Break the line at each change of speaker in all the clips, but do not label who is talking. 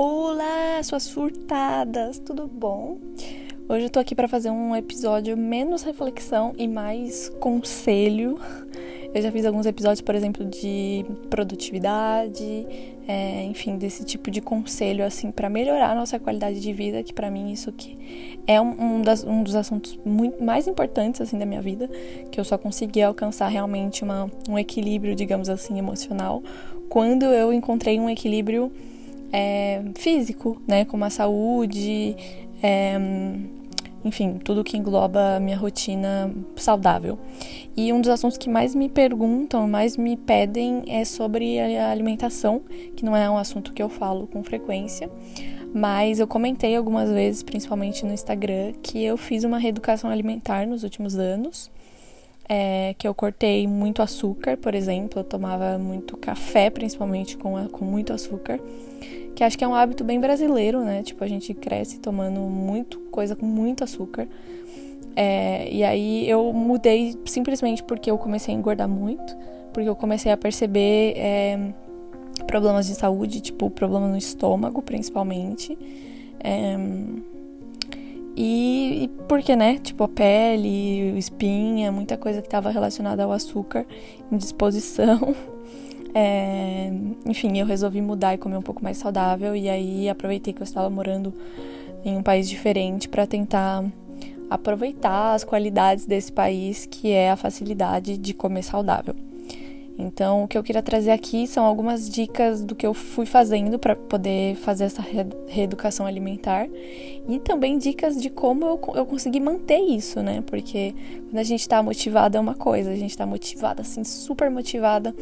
Olá, suas surtadas, tudo bom? Hoje eu tô aqui para fazer um episódio menos reflexão e mais conselho. Eu já fiz alguns episódios, por exemplo, de produtividade, é, enfim, desse tipo de conselho assim para melhorar a nossa qualidade de vida, que para mim isso que é um, um, das, um, dos assuntos muito mais importantes assim da minha vida, que eu só consegui alcançar realmente uma, um equilíbrio, digamos assim, emocional, quando eu encontrei um equilíbrio é, físico, né? Como a saúde, é, enfim, tudo que engloba a minha rotina saudável. E um dos assuntos que mais me perguntam, mais me pedem é sobre a alimentação, que não é um assunto que eu falo com frequência, mas eu comentei algumas vezes, principalmente no Instagram, que eu fiz uma reeducação alimentar nos últimos anos. É, que eu cortei muito açúcar, por exemplo, eu tomava muito café, principalmente com, com muito açúcar que acho que é um hábito bem brasileiro, né? Tipo, a gente cresce tomando muito coisa com muito açúcar. É, e aí eu mudei simplesmente porque eu comecei a engordar muito, porque eu comecei a perceber é, problemas de saúde, tipo problema no estômago, principalmente. É, e, e porque, né? Tipo, a pele, espinha, muita coisa que estava relacionada ao açúcar, indisposição. É, enfim, eu resolvi mudar e comer um pouco mais saudável. E aí aproveitei que eu estava morando em um país diferente para tentar aproveitar as qualidades desse país, que é a facilidade de comer saudável. Então, o que eu queria trazer aqui são algumas dicas do que eu fui fazendo para poder fazer essa reeducação alimentar e também dicas de como eu, eu consegui manter isso, né? Porque quando a gente está motivada é uma coisa, a gente está motivada, assim, super motivada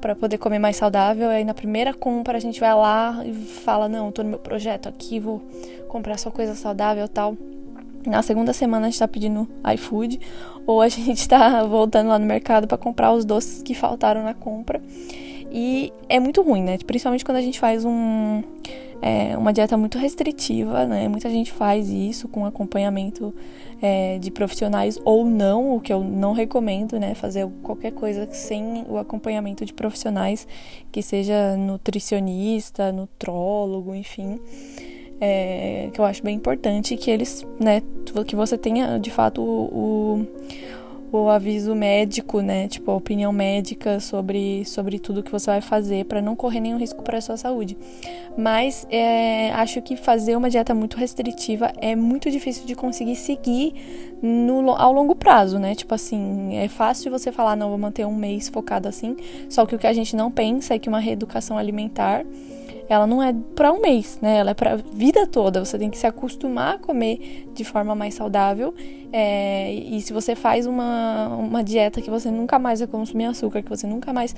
para poder comer mais saudável. Aí na primeira compra a gente vai lá e fala: Não, tô no meu projeto aqui, vou comprar só coisa saudável tal. Na segunda semana a gente tá pedindo iFood ou a gente tá voltando lá no mercado para comprar os doces que faltaram na compra. E é muito ruim, né? Principalmente quando a gente faz um, é, uma dieta muito restritiva, né? Muita gente faz isso com acompanhamento é, de profissionais ou não, o que eu não recomendo, né? Fazer qualquer coisa sem o acompanhamento de profissionais, que seja nutricionista, nutrólogo, enfim. É, que eu acho bem importante que eles, né, que você tenha de fato o, o o aviso médico, né? Tipo, a opinião médica sobre, sobre tudo que você vai fazer para não correr nenhum risco para a sua saúde. Mas é, acho que fazer uma dieta muito restritiva é muito difícil de conseguir seguir no, ao longo prazo, né? Tipo assim, é fácil você falar, não, vou manter um mês focado assim. Só que o que a gente não pensa é que uma reeducação alimentar ela não é para um mês, né? Ela é para vida toda. Você tem que se acostumar a comer de forma mais saudável. É, e se você faz uma, uma dieta que você nunca mais vai consumir açúcar, que você nunca mais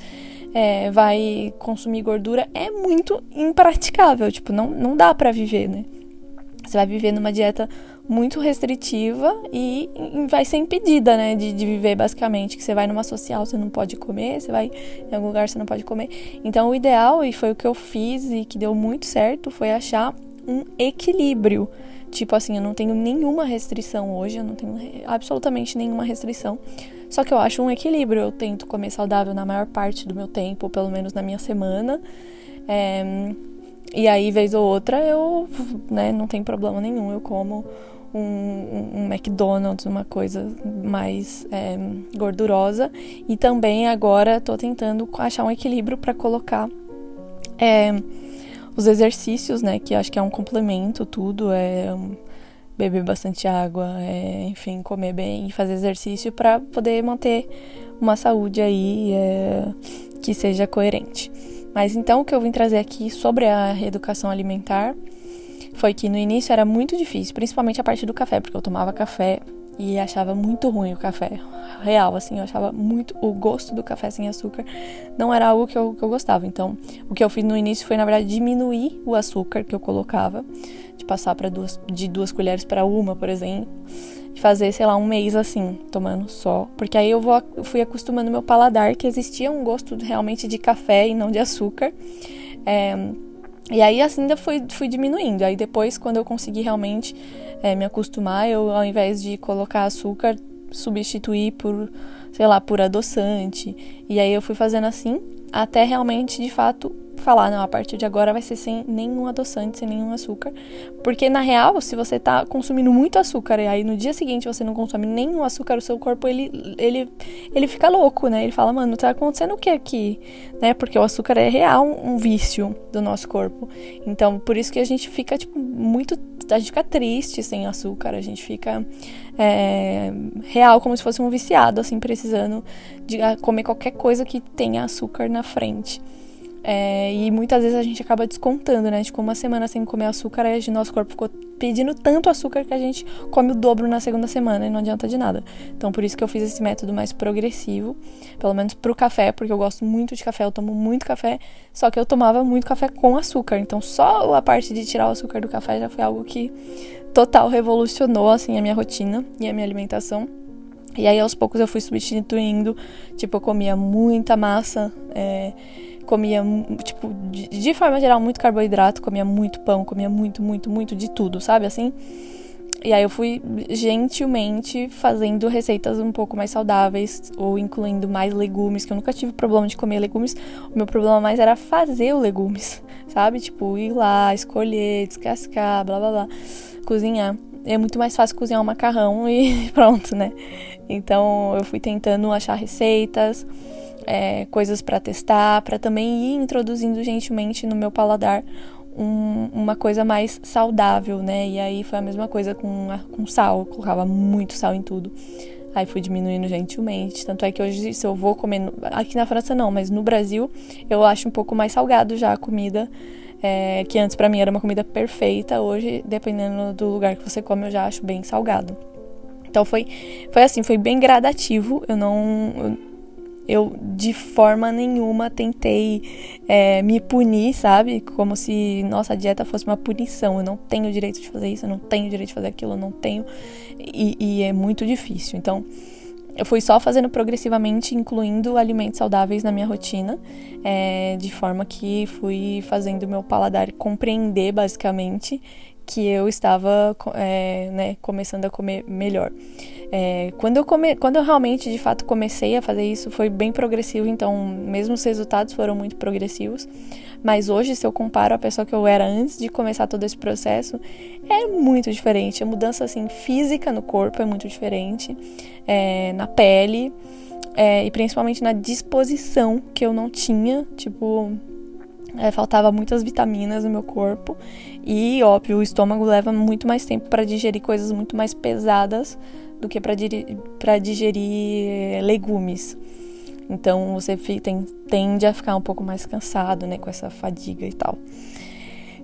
é, vai consumir gordura, é muito impraticável. Tipo, não, não dá para viver, né? Você vai viver numa dieta muito restritiva e vai ser impedida, né, de, de, viver basicamente. Que você vai numa social, você não pode comer, você vai em algum lugar, você não pode comer. Então, o ideal, e foi o que eu fiz e que deu muito certo, foi achar um equilíbrio. Tipo assim, eu não tenho nenhuma restrição hoje, eu não tenho absolutamente nenhuma restrição. Só que eu acho um equilíbrio. Eu tento comer saudável na maior parte do meu tempo, pelo menos na minha semana. É, e aí, vez ou outra, eu né, não tem problema nenhum, eu como um, um McDonald's, uma coisa mais é, gordurosa. E também agora estou tentando achar um equilíbrio para colocar é, os exercícios, né? Que acho que é um complemento, tudo. É beber bastante água, é, enfim, comer bem, fazer exercício para poder manter uma saúde aí é, que seja coerente. Mas então o que eu vim trazer aqui sobre a reeducação alimentar foi que no início era muito difícil, principalmente a parte do café, porque eu tomava café e achava muito ruim o café. Real, assim, eu achava muito. O gosto do café sem açúcar não era algo que eu, que eu gostava. Então, o que eu fiz no início foi, na verdade, diminuir o açúcar que eu colocava, de passar para duas, de duas colheres para uma, por exemplo fazer, sei lá, um mês assim, tomando só. Porque aí eu vou, fui acostumando meu paladar que existia um gosto realmente de café e não de açúcar. É, e aí assim ainda fui, fui diminuindo. Aí depois, quando eu consegui realmente é, me acostumar, eu ao invés de colocar açúcar, substituir por, sei lá, por adoçante. E aí eu fui fazendo assim, até realmente, de fato, falar, não, a partir de agora vai ser sem nenhum adoçante, sem nenhum açúcar. Porque na real, se você tá consumindo muito açúcar e aí no dia seguinte você não consome nenhum açúcar, o seu corpo ele, ele, ele fica louco, né? Ele fala, mano, tá acontecendo o que aqui? Né? Porque o açúcar é real um vício do nosso corpo. Então, por isso que a gente fica, tipo, muito. A gente fica triste sem açúcar, a gente fica é, real, como se fosse um viciado, assim, precisando de comer qualquer coisa que tenha açúcar na frente. É, e muitas vezes a gente acaba descontando, né? Tipo, uma semana sem comer açúcar, aí nosso corpo ficou pedindo tanto açúcar que a gente come o dobro na segunda semana e não adianta de nada. Então, por isso que eu fiz esse método mais progressivo, pelo menos pro café, porque eu gosto muito de café, eu tomo muito café, só que eu tomava muito café com açúcar. Então, só a parte de tirar o açúcar do café já foi algo que total revolucionou, assim, a minha rotina e a minha alimentação. E aí, aos poucos, eu fui substituindo. Tipo, eu comia muita massa. É, comia, tipo, de, de, forma geral, muito carboidrato, comia muito pão, comia muito, muito, muito de tudo, sabe assim? E aí eu fui gentilmente fazendo receitas um pouco mais saudáveis ou incluindo mais legumes, que eu nunca tive problema de comer legumes. O meu problema mais era fazer os legumes, sabe? Tipo, ir lá, escolher, descascar, blá blá blá, cozinhar. É muito mais fácil cozinhar um macarrão e pronto, né? Então eu fui tentando achar receitas é, coisas para testar, para também ir introduzindo gentilmente no meu paladar um, uma coisa mais saudável, né? E aí foi a mesma coisa com, com sal, eu colocava muito sal em tudo. Aí fui diminuindo gentilmente. Tanto é que hoje, se eu vou comer. Aqui na França não, mas no Brasil eu acho um pouco mais salgado já a comida. É, que antes para mim era uma comida perfeita. Hoje, dependendo do lugar que você come, eu já acho bem salgado. Então foi, foi assim, foi bem gradativo. Eu não. Eu, eu de forma nenhuma tentei é, me punir, sabe? Como se nossa dieta fosse uma punição. Eu não tenho o direito de fazer isso, eu não tenho o direito de fazer aquilo, eu não tenho. E, e é muito difícil. Então, eu fui só fazendo progressivamente, incluindo alimentos saudáveis na minha rotina, é, de forma que fui fazendo meu paladar compreender, basicamente, que eu estava é, né, começando a comer melhor. É, quando, eu come, quando eu realmente, de fato, comecei a fazer isso, foi bem progressivo, então, mesmo os resultados foram muito progressivos. Mas hoje, se eu comparo a pessoa que eu era antes de começar todo esse processo, é muito diferente. A mudança, assim, física no corpo é muito diferente, é, na pele, é, e principalmente na disposição que eu não tinha, tipo, é, faltava muitas vitaminas no meu corpo e óbvio o estômago leva muito mais tempo para digerir coisas muito mais pesadas do que para digerir legumes. Então você tende a ficar um pouco mais cansado, né, com essa fadiga e tal.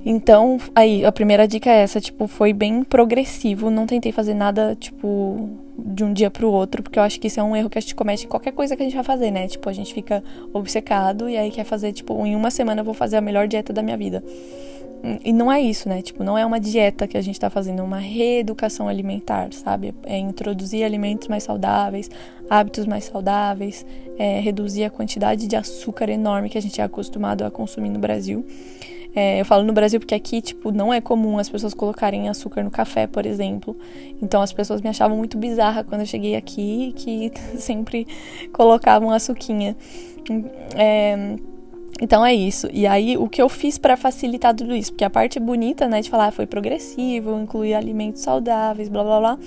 Então, aí, a primeira dica é essa, tipo, foi bem progressivo, não tentei fazer nada, tipo, de um dia pro outro, porque eu acho que isso é um erro que a gente comete em qualquer coisa que a gente vai fazer, né? Tipo, a gente fica obcecado e aí quer fazer, tipo, em uma semana eu vou fazer a melhor dieta da minha vida. E não é isso, né? Tipo, não é uma dieta que a gente tá fazendo, é uma reeducação alimentar, sabe? É introduzir alimentos mais saudáveis, hábitos mais saudáveis, é reduzir a quantidade de açúcar enorme que a gente é acostumado a consumir no Brasil. É, eu falo no Brasil porque aqui, tipo, não é comum as pessoas colocarem açúcar no café, por exemplo. Então as pessoas me achavam muito bizarra quando eu cheguei aqui, que sempre colocavam açuquinha. É, então é isso. E aí, o que eu fiz para facilitar tudo isso? Porque a parte bonita, né, de falar foi progressivo, incluir alimentos saudáveis, blá blá blá.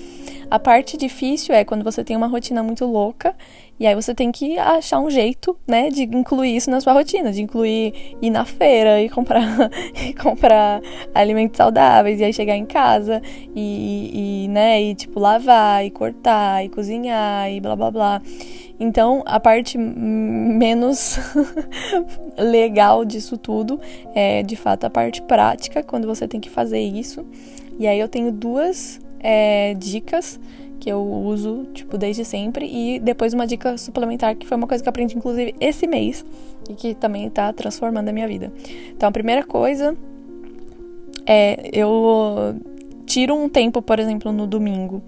A parte difícil é quando você tem uma rotina muito louca e aí você tem que achar um jeito, né, de incluir isso na sua rotina, de incluir ir na feira e comprar, e comprar alimentos saudáveis, e aí chegar em casa e, e, né, e tipo lavar, e cortar, e cozinhar, e blá blá blá. Então, a parte menos legal disso tudo é, de fato, a parte prática, quando você tem que fazer isso. E aí eu tenho duas é, dicas que eu uso, tipo, desde sempre. E depois uma dica suplementar, que foi uma coisa que eu aprendi, inclusive, esse mês. E que também tá transformando a minha vida. Então, a primeira coisa é eu tiro um tempo, por exemplo, no domingo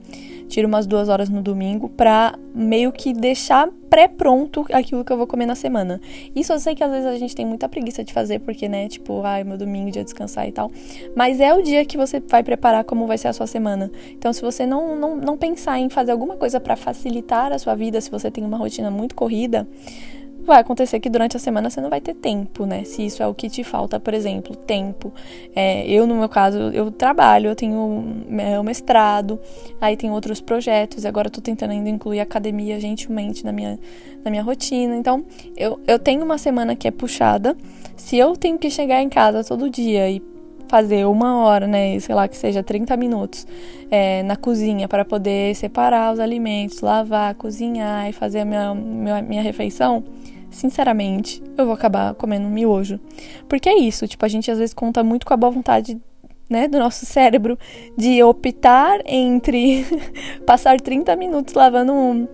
tiro umas duas horas no domingo pra meio que deixar pré-pronto aquilo que eu vou comer na semana. Isso eu sei que às vezes a gente tem muita preguiça de fazer, porque, né, tipo, ai, meu domingo, dia de descansar e tal. Mas é o dia que você vai preparar como vai ser a sua semana. Então, se você não, não, não pensar em fazer alguma coisa para facilitar a sua vida, se você tem uma rotina muito corrida, vai acontecer que durante a semana você não vai ter tempo, né? Se isso é o que te falta, por exemplo, tempo. É, eu, no meu caso, eu trabalho, eu tenho meu mestrado, aí tem outros projetos, agora eu tô tentando ainda incluir academia gentilmente na minha, na minha rotina. Então, eu, eu tenho uma semana que é puxada. Se eu tenho que chegar em casa todo dia e fazer uma hora, né, sei lá, que seja 30 minutos é, na cozinha para poder separar os alimentos, lavar, cozinhar e fazer a minha, minha, minha refeição, sinceramente, eu vou acabar comendo um miojo. Porque é isso, tipo, a gente às vezes conta muito com a boa vontade né, do nosso cérebro de optar entre passar 30 minutos lavando um,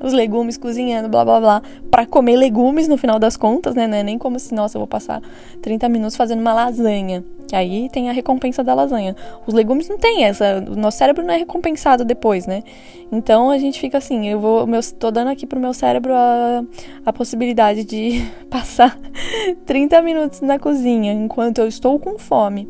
os legumes cozinhando, blá blá blá, para comer legumes no final das contas, né? Não é nem como se, nossa, eu vou passar 30 minutos fazendo uma lasanha. Aí tem a recompensa da lasanha. Os legumes não tem essa, o nosso cérebro não é recompensado depois, né? Então a gente fica assim, eu vou, meu, tô dando aqui pro meu cérebro a, a possibilidade de passar 30 minutos na cozinha enquanto eu estou com fome.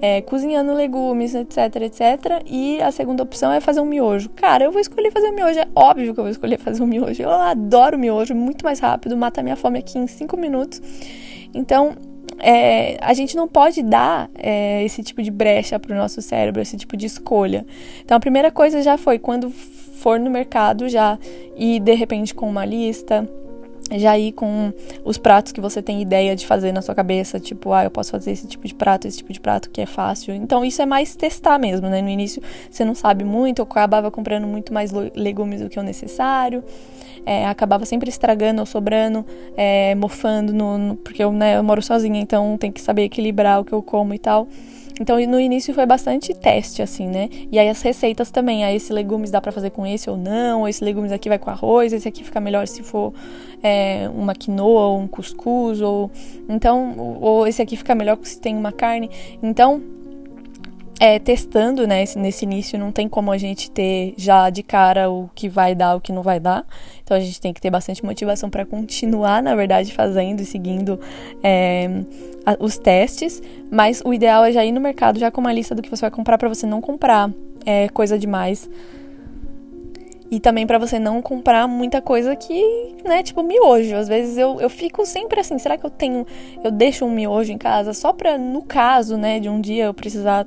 É, cozinhando legumes, etc, etc. E a segunda opção é fazer um miojo. Cara, eu vou escolher fazer um miojo. É óbvio que eu vou escolher fazer um miojo. Eu adoro miojo, muito mais rápido, mata minha fome aqui em 5 minutos. Então, é, a gente não pode dar é, esse tipo de brecha para o nosso cérebro, esse tipo de escolha. Então, a primeira coisa já foi quando for no mercado já ir de repente com uma lista, já ir com os pratos que você tem ideia de fazer na sua cabeça, tipo, ah, eu posso fazer esse tipo de prato, esse tipo de prato que é fácil. Então, isso é mais testar mesmo, né? No início você não sabe muito, eu acabava comprando muito mais legumes do que o necessário é, acabava sempre estragando ou sobrando, é, mofando, no, no, porque eu, né, eu moro sozinha, então tem que saber equilibrar o que eu como e tal. Então, no início foi bastante teste, assim, né? E aí as receitas também. Aí esse legumes dá para fazer com esse ou não. Esse legumes aqui vai com arroz. Esse aqui fica melhor se for é, uma quinoa ou um cuscuz. Ou, então, ou esse aqui fica melhor se tem uma carne. Então, é, testando, né? Nesse início não tem como a gente ter já de cara o que vai dar, o que não vai dar. Então a gente tem que ter bastante motivação para continuar, na verdade, fazendo e seguindo é, os testes. Mas o ideal é já ir no mercado já com uma lista do que você vai comprar para você não comprar é, coisa demais e também para você não comprar muita coisa que, né, tipo miojo. Às vezes eu, eu fico sempre assim, será que eu tenho, eu deixo um miojo em casa só pra, no caso, né, de um dia eu precisar,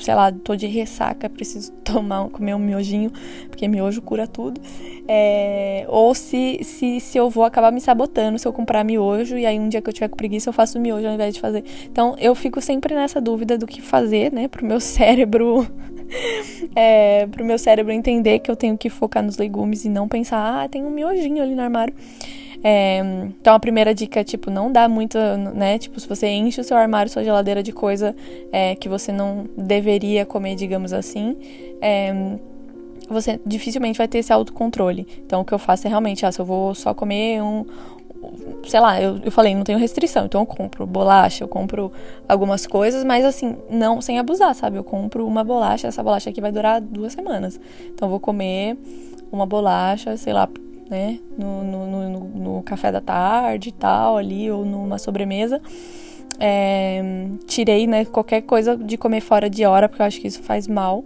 sei lá, tô de ressaca, preciso tomar, comer um miojinho, porque miojo cura tudo. É, ou se, se, se eu vou acabar me sabotando se eu comprar miojo e aí um dia que eu tiver com preguiça eu faço miojo ao invés de fazer. Então eu fico sempre nessa dúvida do que fazer, né, pro meu cérebro é, pro meu cérebro entender que eu tenho que focar nos legumes e não pensar, ah, tem um miojinho ali no armário. É, então a primeira dica é, tipo, não dá muito, né? Tipo, se você enche o seu armário, sua geladeira de coisa é, que você não deveria comer, digamos assim, é, você dificilmente vai ter esse autocontrole. Então o que eu faço é realmente, ah, se eu vou só comer um, sei lá, eu, eu falei, não tenho restrição, então eu compro bolacha, eu compro algumas coisas, mas assim, não sem abusar, sabe? Eu compro uma bolacha, essa bolacha aqui vai durar duas semanas. Então eu vou comer uma bolacha, sei lá, né, no, no, no, no café da tarde e tal, ali, ou numa sobremesa. É, tirei, né, qualquer coisa de comer fora de hora, porque eu acho que isso faz mal.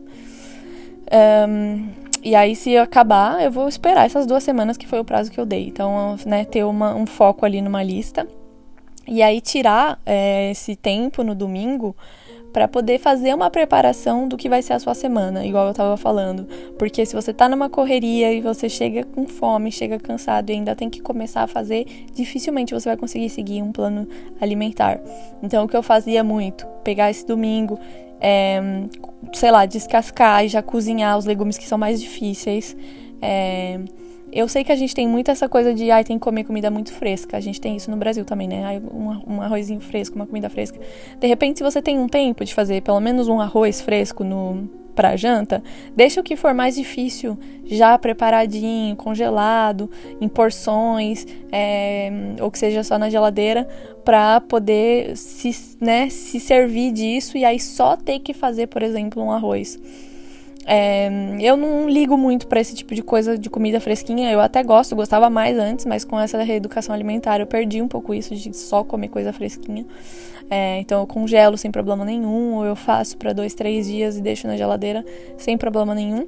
Um, e aí, se acabar, eu vou esperar essas duas semanas que foi o prazo que eu dei. Então, né, ter uma, um foco ali numa lista. E aí, tirar é, esse tempo no domingo para poder fazer uma preparação do que vai ser a sua semana, igual eu estava falando. Porque se você tá numa correria e você chega com fome, chega cansado e ainda tem que começar a fazer, dificilmente você vai conseguir seguir um plano alimentar. Então, o que eu fazia muito, pegar esse domingo, é, sei lá, descascar e já cozinhar os legumes que são mais difíceis. É, eu sei que a gente tem muito essa coisa de, ai, tem que comer comida muito fresca. A gente tem isso no Brasil também, né? Ai, um, um arrozinho fresco, uma comida fresca. De repente, se você tem um tempo de fazer pelo menos um arroz fresco no para janta, deixa o que for mais difícil já preparadinho, congelado, em porções, é, ou que seja só na geladeira, para poder se, né, se servir disso e aí só ter que fazer, por exemplo, um arroz. É, eu não ligo muito para esse tipo de coisa de comida fresquinha. Eu até gosto, gostava mais antes, mas com essa reeducação alimentar eu perdi um pouco isso de só comer coisa fresquinha. É, então eu congelo sem problema nenhum, ou eu faço para dois, três dias e deixo na geladeira sem problema nenhum.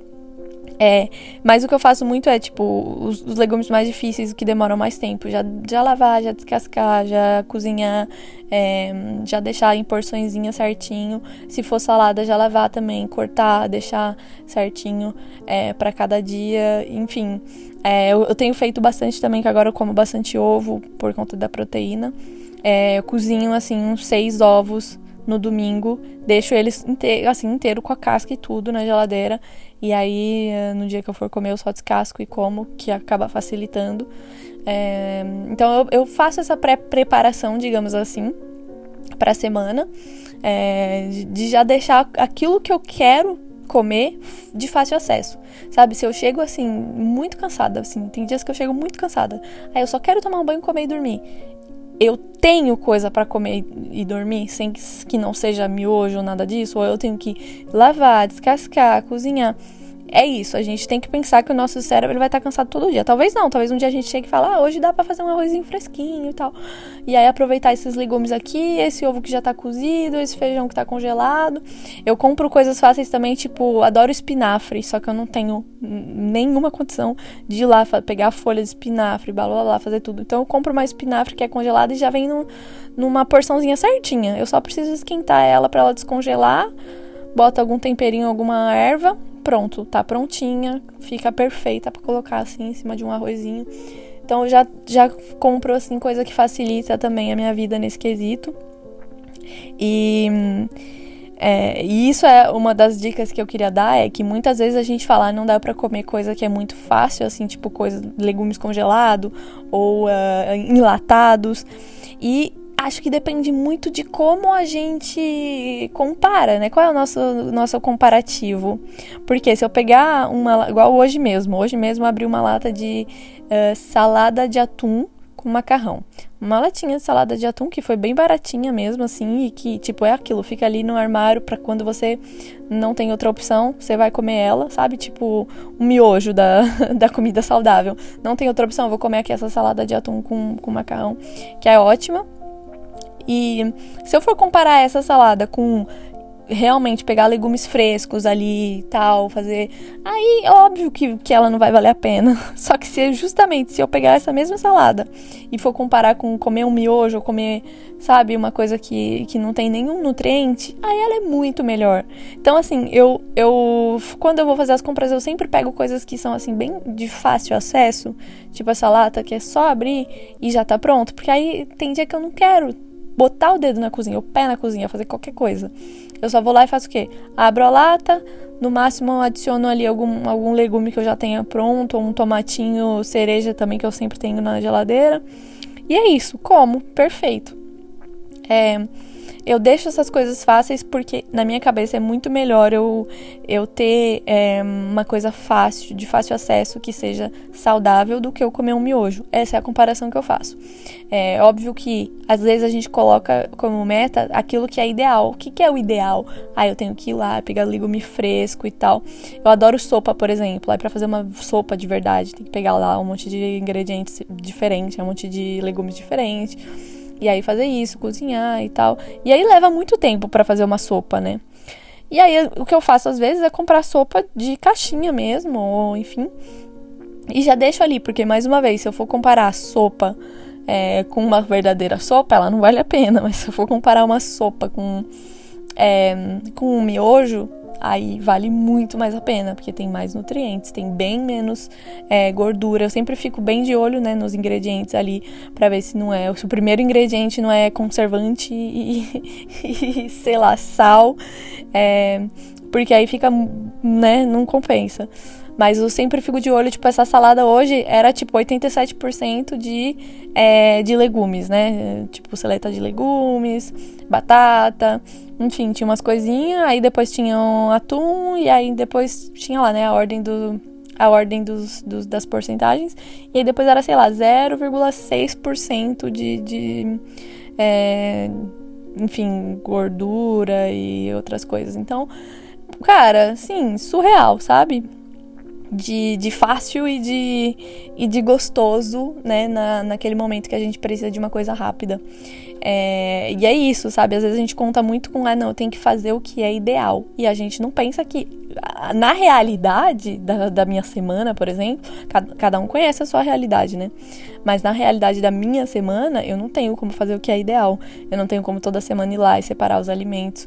É, mas o que eu faço muito é, tipo, os, os, legumes mais difíceis, que demoram mais tempo. Já, já lavar, já descascar, já cozinhar, é, já deixar em porçõezinha certinho. Se for salada, já lavar também, cortar, deixar certinho é, para cada dia. Enfim, é, eu, eu, tenho feito bastante também, que agora eu como bastante ovo por conta da proteína. É, eu cozinho, assim, uns seis ovos no domingo, deixo eles inteiro, assim, inteiro com a casca e tudo na geladeira e aí, eh, no dia que eu for comer, eu só descasco e como, que acaba facilitando. É, então, eu, eu, faço essa pré-preparação, digamos assim, para a semana, é, de, de já deixar aquilo que eu quero comer de fácil acesso. Sabe, se eu chego assim, muito cansada, assim, tem dias que eu chego muito cansada. Aí eu só quero tomar um banho, comer e dormir. Eu tenho coisa para comer e dormir sem que não seja miojo ou nada disso, ou eu tenho que lavar, descascar, cozinhar é isso, a gente tem que pensar que o nosso cérebro vai estar cansado todo dia. Talvez não, talvez um dia a gente chegue e fale, ah, hoje dá para fazer um arrozinho fresquinho e tal. E aí aproveitar esses legumes aqui, esse ovo que já tá cozido, esse feijão que tá congelado. Eu compro coisas fáceis também, tipo, adoro espinafre, só que eu não tenho nenhuma condição de ir lá pegar a folha de espinafre, blá blá, fazer tudo. Então eu compro uma espinafre que é congelada e já vem no, numa porçãozinha certinha. Eu só preciso esquentar ela para ela descongelar, bota algum temperinho, alguma erva pronto, tá prontinha, fica perfeita para colocar assim em cima de um arrozinho. Então eu já, já compro assim coisa que facilita também a minha vida nesse quesito. E, é, e isso é uma das dicas que eu queria dar, é que muitas vezes a gente fala, ah, não dá para comer coisa que é muito fácil, assim, tipo coisa, legumes congelados ou uh, enlatados. E acho que depende muito de como a gente compara, né? Qual é o nosso, nosso comparativo? Porque se eu pegar uma. Igual hoje mesmo, hoje mesmo abri uma lata de uh, salada de atum com macarrão. Uma latinha de salada de atum que foi bem baratinha mesmo, assim, e que, tipo, é aquilo, fica ali no armário para quando você não tem outra opção, você vai comer ela, sabe? Tipo, o um miojo da, da comida saudável. Não tem outra opção, vou comer aqui essa salada de atum com, com macarrão, que é ótima. E se eu for comparar essa salada com realmente pegar legumes frescos ali e tal, fazer. Aí, óbvio que, que ela não vai valer a pena. Só que se justamente se eu pegar essa mesma salada e for comparar com comer um miojo ou comer, sabe, uma coisa que, que não tem nenhum nutriente, aí ela é muito melhor. Então, assim, eu, eu. Quando eu vou fazer as compras, eu sempre pego coisas que são, assim, bem de fácil acesso. Tipo essa lata que é só abrir e já tá pronto. Porque aí tem dia que eu não quero botar o dedo na cozinha, o pé na cozinha, fazer qualquer coisa. Eu só vou lá e faço o quê? Abro a lata, no máximo adiciono ali algum, algum legume que eu já tenha pronto, ou um tomatinho cereja também que eu sempre tenho na geladeira. E é isso, como, perfeito. É, eu deixo essas coisas fáceis porque na minha cabeça é muito melhor eu, eu ter é, uma coisa fácil, de fácil acesso, que seja saudável, do que eu comer um miojo. Essa é a comparação que eu faço. É óbvio que às vezes a gente coloca como meta aquilo que é ideal. O que, que é o ideal? Ah, eu tenho que ir lá, pegar legume fresco e tal. Eu adoro sopa, por exemplo. Aí para fazer uma sopa de verdade, tem que pegar lá um monte de ingredientes diferentes, um monte de legumes diferentes e aí fazer isso, cozinhar e tal. E aí leva muito tempo para fazer uma sopa, né? E aí o que eu faço às vezes é comprar sopa de caixinha mesmo, ou enfim. E já deixo ali, porque mais uma vez, se eu for comparar sopa é, com uma verdadeira sopa, ela não vale a pena. Mas se eu for comparar uma sopa com, é, com um miojo, aí vale muito mais a pena, porque tem mais nutrientes, tem bem menos é, gordura. Eu sempre fico bem de olho né, nos ingredientes ali para ver se não é. Se o primeiro ingrediente não é conservante e, e sei lá, sal, é, porque aí fica, né, não compensa. Mas eu sempre fico de olho, tipo, essa salada hoje era tipo 87% de, é, de legumes, né? Tipo, seleta de legumes, batata, enfim, tinha umas coisinhas, aí depois tinha um atum, e aí depois tinha lá, né, a ordem do. A ordem dos, dos das porcentagens. E aí depois era, sei lá, 0,6% de. de é, enfim, gordura e outras coisas. Então, cara, sim, surreal, sabe? De, de fácil e de, e de gostoso, né? Na, naquele momento que a gente precisa de uma coisa rápida. É, e é isso, sabe? Às vezes a gente conta muito com, ah, não, tem que fazer o que é ideal. E a gente não pensa que na realidade da, da minha semana, por exemplo, cada, cada, um conhece a sua realidade, né? Mas na realidade da minha semana, eu não tenho como fazer o que é ideal. Eu não tenho como toda semana ir lá e separar os alimentos.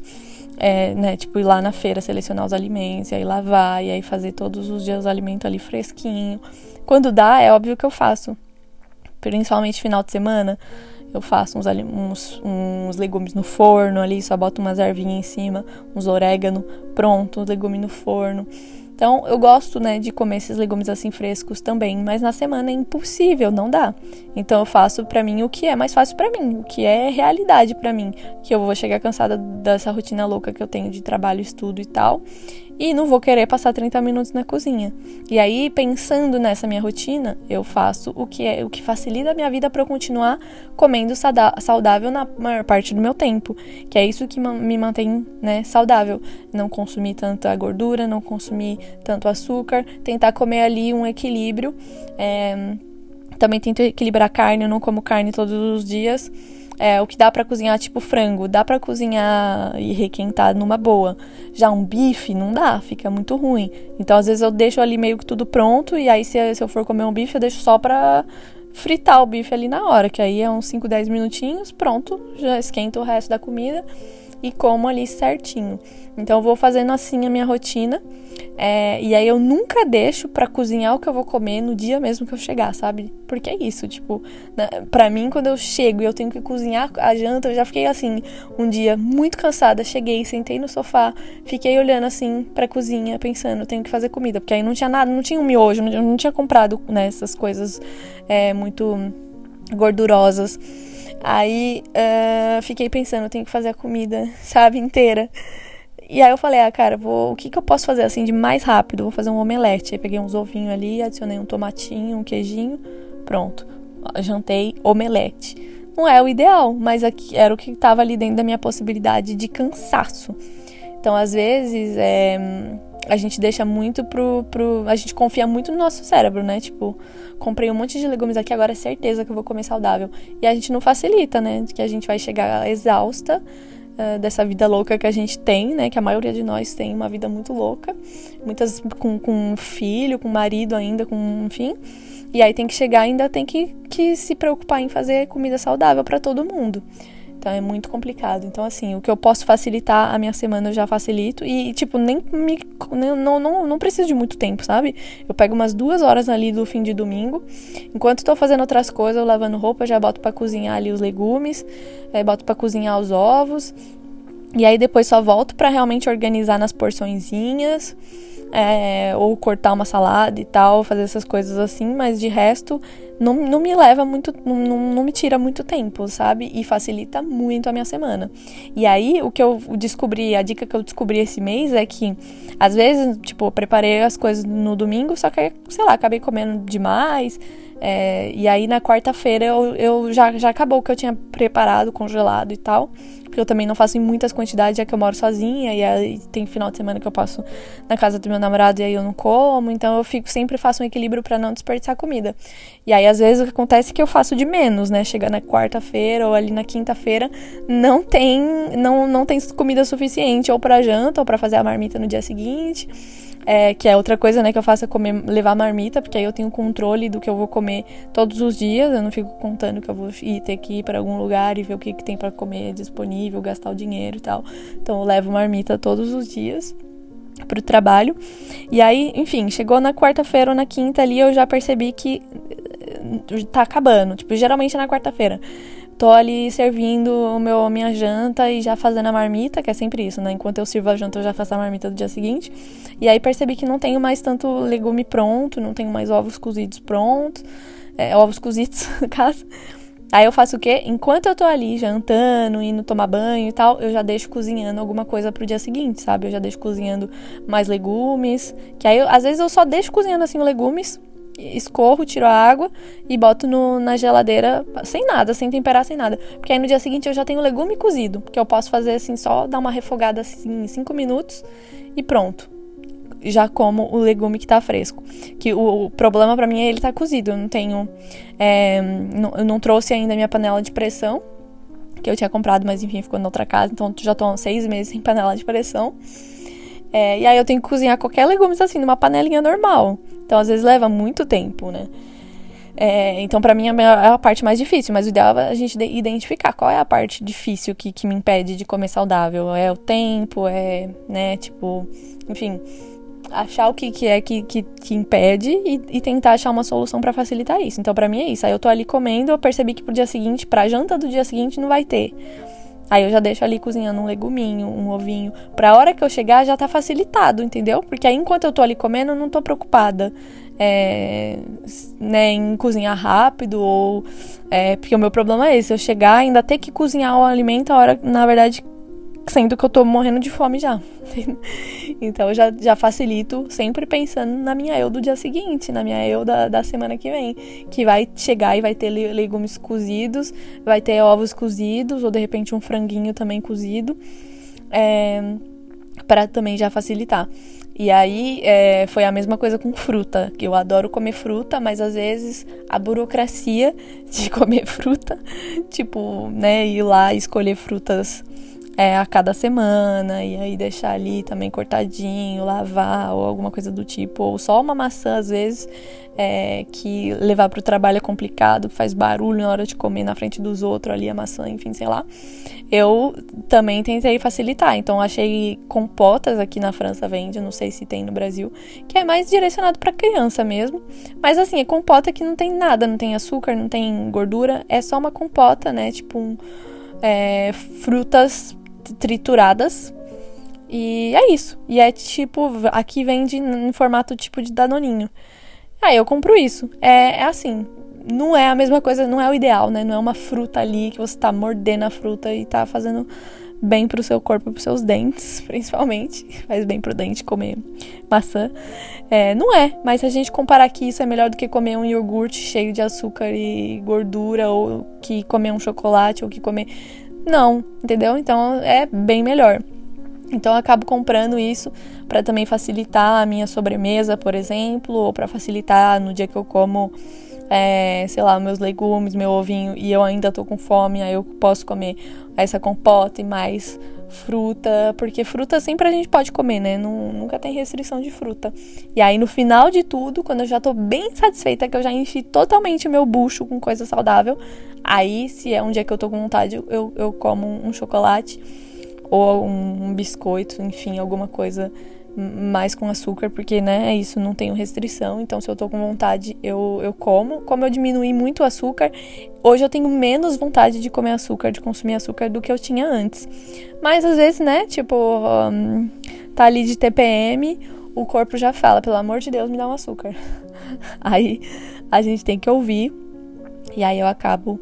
É, né, tipo, ir lá na feira selecionar os alimentos, e aí lavar, e aí fazer todos os dias os alimentos ali fresquinho. Quando dá, é óbvio que eu faço. Principalmente final de semana eu faço uns, uns, uns legumes no forno ali, só boto umas ervinhas em cima, uns orégano, pronto, os legumes no forno. Então, eu gosto, né, de comer esses legumes assim frescos também, mas na semana é impossível, não dá. Então, eu faço para mim o que é mais fácil para mim, o que é realidade para mim, que eu vou chegar cansada dessa rotina louca que eu tenho de trabalho, estudo e tal, e não vou querer passar 30 minutos na cozinha. E aí, pensando nessa minha rotina, eu faço o que é o que facilita a minha vida para eu continuar comendo saudável na maior parte do meu tempo, que é isso que me mantém, né, saudável. Não consumir tanta gordura, não consumir tanto açúcar, tentar comer ali um equilíbrio. É, também tento equilibrar a carne, eu não como carne todos os dias. É, o que dá para cozinhar, tipo frango, dá para cozinhar e requentar numa boa. Já um bife, não dá, fica muito ruim. Então, às vezes, eu deixo ali meio que tudo pronto, e aí, se, se eu for comer um bife, eu deixo só pra fritar o bife ali na hora, que aí é uns 5, 10 minutinhos, pronto, já esquenta o resto da comida e como ali certinho. Então eu vou fazendo assim a minha rotina. É, e aí eu nunca deixo para cozinhar o que eu vou comer no dia mesmo que eu chegar, sabe? Porque é isso, tipo, né, pra mim quando eu chego e eu tenho que cozinhar a janta, eu já fiquei assim, um dia muito cansada, cheguei, sentei no sofá, fiquei olhando assim pra cozinha, pensando, tenho que fazer comida, porque aí não tinha nada, não tinha um miojo, não, não tinha comprado né, coisas é, muito gordurosas. Aí uh, fiquei pensando, tenho que fazer a comida, sabe, inteira. E aí eu falei, ah, cara, vou, o que, que eu posso fazer assim de mais rápido? Vou fazer um omelete. Aí peguei uns ovinhos ali, adicionei um tomatinho, um queijinho, pronto. Jantei omelete. Não é o ideal, mas aqui era o que estava ali dentro da minha possibilidade de cansaço. Então, às vezes, é, a gente deixa muito pro, pro. A gente confia muito no nosso cérebro, né? Tipo, comprei um monte de legumes aqui, agora é certeza que eu vou comer saudável. E a gente não facilita, né? Que a gente vai chegar exausta uh, dessa vida louca que a gente tem, né? Que a maioria de nós tem uma vida muito louca. Muitas com, com filho, com marido ainda, com. enfim. E aí tem que chegar ainda tem que, que se preocupar em fazer comida saudável para todo mundo. Então é muito complicado. Então, assim, o que eu posso facilitar a minha semana eu já facilito. E, tipo, nem me. Não, não, não preciso de muito tempo, sabe? Eu pego umas duas horas ali do fim de domingo. Enquanto tô fazendo outras coisas, eu lavando roupa, já boto para cozinhar ali os legumes, é, boto para cozinhar os ovos. E aí depois só volto para realmente organizar nas porçõezinhas é, ou cortar uma salada e tal, fazer essas coisas assim, mas de resto não, não me leva muito, não, não me tira muito tempo, sabe? E facilita muito a minha semana. E aí, o que eu descobri, a dica que eu descobri esse mês é que, às vezes, tipo, eu preparei as coisas no domingo, só que, sei lá, acabei comendo demais. É, e aí, na quarta-feira, eu, eu já, já acabou o que eu tinha preparado, congelado e tal porque eu também não faço em muitas quantidades, já que eu moro sozinha, e aí tem final de semana que eu passo na casa do meu namorado e aí eu não como, então eu fico sempre faço um equilíbrio para não desperdiçar comida. E aí às vezes o que acontece é que eu faço de menos, né? Chega na quarta-feira ou ali na quinta-feira, não tem não não tem comida suficiente ou para janta ou para fazer a marmita no dia seguinte. É, que é outra coisa, né, que eu faço é comer, levar marmita, porque aí eu tenho controle do que eu vou comer todos os dias, eu não fico contando que eu vou ir ter que ir para algum lugar e ver o que, que tem para comer disponível, gastar o dinheiro e tal. Então eu levo marmita todos os dias pro trabalho. E aí, enfim, chegou na quarta-feira ou na quinta ali, eu já percebi que eh, tá acabando, tipo, geralmente é na quarta-feira tô ali servindo o meu, minha janta e já fazendo a marmita, que é sempre isso, né? Enquanto eu sirvo a janta, eu já faço a marmita do dia seguinte. E aí percebi que não tenho mais tanto legume pronto, não tenho mais ovos cozidos prontos, é, ovos cozidos, no caso. Aí eu faço o quê? Enquanto eu tô ali jantando, indo tomar banho e tal, eu já deixo cozinhando alguma coisa pro dia seguinte, sabe? Eu já deixo cozinhando mais legumes. Que aí, eu, às vezes, eu só deixo cozinhando assim legumes escorro, tiro a água e boto no, na geladeira sem nada, sem temperar, sem nada. Porque aí no dia seguinte eu já tenho legume cozido, que eu posso fazer assim, só dar uma refogada assim em 5 minutos e pronto. Já como o legume que tá fresco. Que o, o problema para mim é ele tá cozido. Eu não tenho. É, não, eu não trouxe ainda minha panela de pressão, que eu tinha comprado, mas enfim, ficou na outra casa. Então já tô há seis meses sem panela de pressão. É, e aí eu tenho que cozinhar qualquer legumes assim, numa panelinha normal. Então, às vezes, leva muito tempo, né? É, então, para mim, é a parte mais difícil, mas o ideal é a gente identificar qual é a parte difícil que, que me impede de comer saudável. É o tempo, é, né, tipo, enfim, achar o que, que é que, que, que impede e, e, tentar achar uma solução para facilitar isso. Então, para mim é isso. Aí eu tô ali comendo, eu percebi que pro dia seguinte, pra janta do dia seguinte, não vai ter. Aí eu já deixo ali cozinhando um leguminho, um ovinho. Pra hora que eu chegar já tá facilitado, entendeu? Porque aí enquanto eu tô ali comendo, eu não tô preocupada é, né, em cozinhar rápido ou. É, porque o meu problema é esse, eu chegar ainda ter que cozinhar o alimento a hora, na verdade, sendo que eu tô morrendo de fome já. então eu já, já facilito sempre pensando na minha eu do dia seguinte, na minha eu da, da semana que vem. Que vai chegar e vai ter legumes cozidos, vai ter ovos cozidos, ou de repente um franguinho também cozido. É, para também já facilitar. E aí é, foi a mesma coisa com fruta, que eu adoro comer fruta, mas às vezes a burocracia de comer fruta, tipo, né, ir lá escolher frutas é, a cada semana e aí deixar ali também cortadinho, lavar ou alguma coisa do tipo, ou só uma maçã às vezes é, que levar para o trabalho é complicado, faz barulho na hora de comer na frente dos outros ali a maçã, enfim, sei lá. Eu também tentei facilitar, então achei compotas aqui na França vende, não sei se tem no Brasil, que é mais direcionado para criança mesmo, mas assim é compota que não tem nada, não tem açúcar, não tem gordura, é só uma compota, né? Tipo um, é, frutas trituradas. E é isso. E é tipo, aqui vende em formato tipo de danoninho. Aí eu compro isso. É, é assim, não é a mesma coisa, não é o ideal, né? Não é uma fruta ali que você tá mordendo a fruta e tá fazendo bem pro seu corpo pros seus dentes, principalmente. Faz bem pro dente comer maçã. É, não é, mas se a gente comparar que isso é melhor do que comer um iogurte cheio de açúcar e gordura, ou que comer um chocolate, ou que comer. Não, entendeu? Então é bem melhor. Então eu acabo comprando isso para também facilitar a minha sobremesa, por exemplo, ou para facilitar no dia que eu como, é, sei lá, meus legumes, meu ovinho e eu ainda tô com fome, aí eu posso comer essa compota e mais fruta, porque fruta sempre a gente pode comer, né? Nunca tem restrição de fruta. E aí no final de tudo, quando eu já tô bem satisfeita, que eu já enchi totalmente o meu bucho com coisa saudável, aí se é um dia que eu tô com vontade, eu, eu como um chocolate ou um, um biscoito, enfim, alguma coisa mais com açúcar, porque, né, é isso, não tenho restrição, então se eu tô com vontade, eu, eu como. Como eu diminui muito o açúcar, hoje eu tenho menos vontade de comer açúcar, de consumir açúcar do que eu tinha antes. Mas às vezes, né, tipo, um, tá ali de TPM, o corpo já fala, pelo amor de Deus, me dá um açúcar. aí a gente tem que ouvir, e aí eu acabo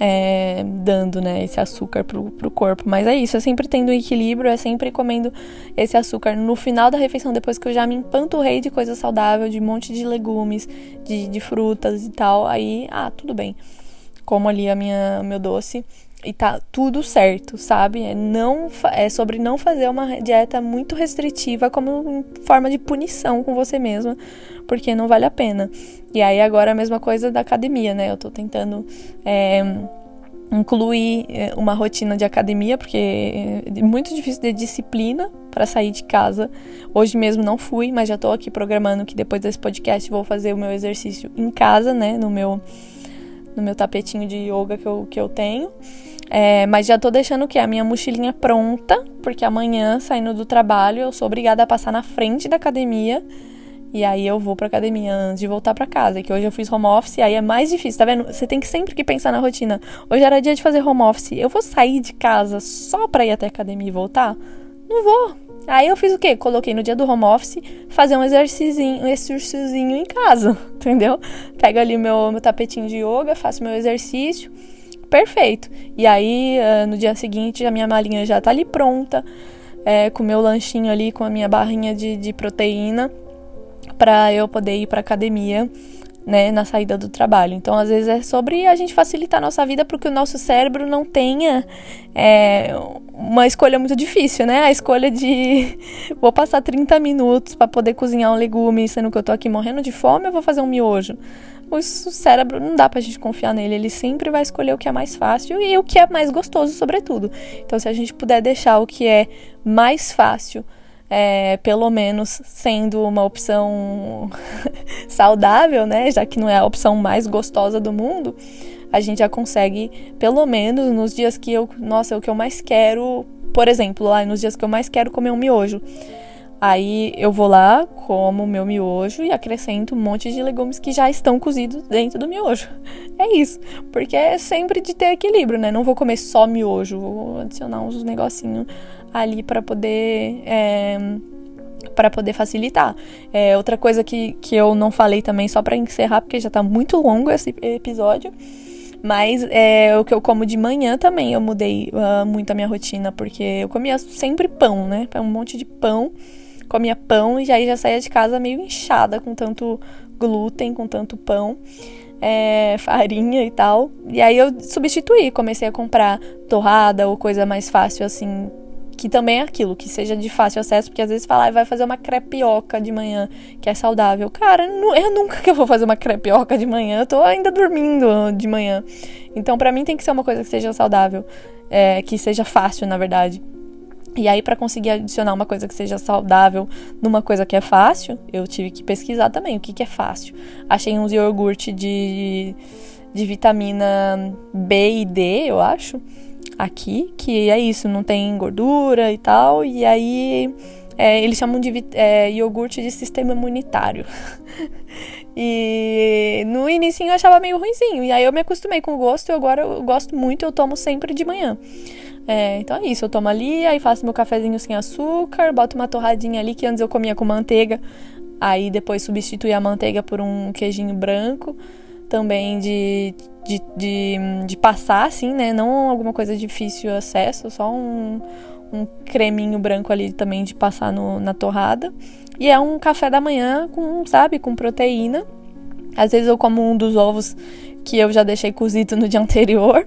é, dando né, esse açúcar pro, pro corpo. Mas é isso, é sempre tendo equilíbrio, é sempre comendo esse açúcar no final da refeição, depois que eu já me empanturrei de coisa saudável, de um monte de legumes, de, de frutas e tal. Aí, ah, tudo bem. Como ali a minha meu doce e tá tudo certo, sabe? É, não, é sobre não fazer uma dieta muito restritiva como forma de punição com você mesma, porque não vale a pena. E aí agora a mesma coisa da academia, né? Eu tô tentando é, incluir é, uma rotina de academia, porque é muito difícil de disciplina para sair de casa. Hoje mesmo não fui, mas já tô aqui programando que depois desse podcast vou fazer o meu exercício em casa, né? No meu no meu tapetinho de yoga que eu, que eu tenho. É, mas já tô deixando o que? A minha mochilinha pronta, porque amanhã, saindo do trabalho, eu sou obrigada a passar na frente da academia. E aí eu vou pra academia antes de voltar para casa. Que hoje eu fiz home office, aí é mais difícil, tá vendo? Você tem que sempre que pensar na rotina. Hoje era dia de fazer home office. Eu vou sair de casa só pra ir até a academia e voltar? Não vou. Aí eu fiz o quê? Coloquei no dia do home office fazer um exercíciozinho, um exercíciozinho em casa, entendeu? Pego ali meu, meu tapetinho de yoga, faço meu exercício. Perfeito. E aí, uh, no dia seguinte, a minha malinha já tá ali pronta, é, com o meu lanchinho ali, com a minha barrinha de, de proteína, para eu poder ir pra academia né, na saída do trabalho. Então, às vezes é sobre a gente facilitar a nossa vida para que o nosso cérebro não tenha é, uma escolha muito difícil, né? A escolha de vou passar 30 minutos para poder cozinhar um legume, sendo que eu tô aqui morrendo de fome, eu vou fazer um miojo. O cérebro não dá pra gente confiar nele, ele sempre vai escolher o que é mais fácil e o que é mais gostoso, sobretudo. Então, se a gente puder deixar o que é mais fácil é, pelo menos sendo uma opção saudável, né? Já que não é a opção mais gostosa do mundo, a gente já consegue, pelo menos nos dias que eu, nossa, o que eu mais quero, por exemplo, lá nos dias que eu mais quero comer um miojo. Aí eu vou lá, como o meu miojo e acrescento um monte de legumes que já estão cozidos dentro do miojo. É isso, porque é sempre de ter equilíbrio, né? Não vou comer só miojo, vou adicionar uns negocinhos ali para poder é, para poder facilitar. É, outra coisa que, que eu não falei também, só para encerrar, porque já tá muito longo esse episódio. Mas é, o que eu como de manhã também eu mudei uh, muito a minha rotina, porque eu comia sempre pão, né? Um monte de pão comia pão e aí já saía de casa meio inchada com tanto glúten, com tanto pão. É, farinha e tal. E aí eu substituí, comecei a comprar torrada ou coisa mais fácil assim. Que também é aquilo, que seja de fácil acesso, porque às vezes fala, ah, vai fazer uma crepioca de manhã, que é saudável. Cara, eu nunca que eu vou fazer uma crepioca de manhã, eu tô ainda dormindo de manhã. Então, para mim tem que ser uma coisa que seja saudável, é, que seja fácil, na verdade. E aí, para conseguir adicionar uma coisa que seja saudável numa coisa que é fácil, eu tive que pesquisar também o que, que é fácil. Achei uns iogurte de, de vitamina B e D, eu acho, aqui, que é isso, não tem gordura e tal. E aí, é, eles chamam de é, iogurte de sistema imunitário. e no início eu achava meio ruimzinho. E aí eu me acostumei com o gosto e agora eu gosto muito, eu tomo sempre de manhã. É, então é isso, eu tomo ali, aí faço meu cafezinho sem açúcar, boto uma torradinha ali que antes eu comia com manteiga, aí depois substituí a manteiga por um queijinho branco, também de, de, de, de passar, assim, né? Não alguma coisa difícil acesso, só um, um creminho branco ali também de passar no, na torrada. E é um café da manhã com, sabe, com proteína. Às vezes eu como um dos ovos que eu já deixei cozido no dia anterior.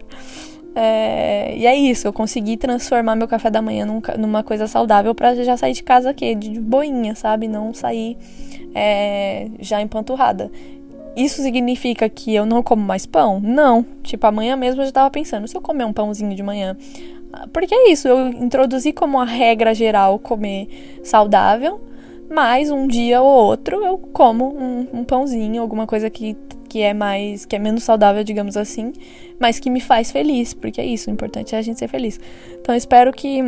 É, e é isso, eu consegui transformar meu café da manhã num, numa coisa saudável para já sair de casa aqui, de boinha, sabe? Não sair é, já empanturrada. Isso significa que eu não como mais pão? Não. Tipo, amanhã mesmo eu já tava pensando, se eu comer um pãozinho de manhã. Porque é isso, eu introduzi como a regra geral comer saudável, mas um dia ou outro eu como um, um pãozinho, alguma coisa que que é mais, que é menos saudável, digamos assim, mas que me faz feliz, porque é isso, o importante é a gente ser feliz. Então espero que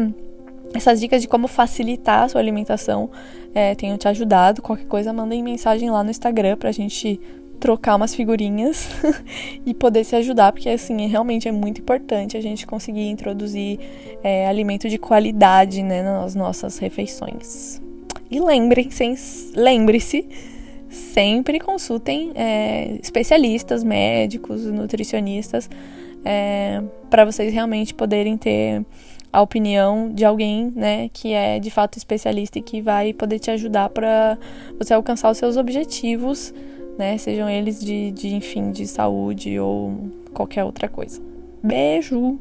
essas dicas de como facilitar a sua alimentação é, tenham te ajudado. Qualquer coisa, mandem mensagem lá no Instagram pra gente trocar umas figurinhas e poder se ajudar, porque assim, realmente é muito importante a gente conseguir introduzir é, alimento de qualidade né, nas nossas refeições. E lembrem-se, lembre-se sempre consultem é, especialistas, médicos, nutricionistas, é, para vocês realmente poderem ter a opinião de alguém, né, que é de fato especialista e que vai poder te ajudar para você alcançar os seus objetivos, né, sejam eles de, de, enfim, de saúde ou qualquer outra coisa. Beijo!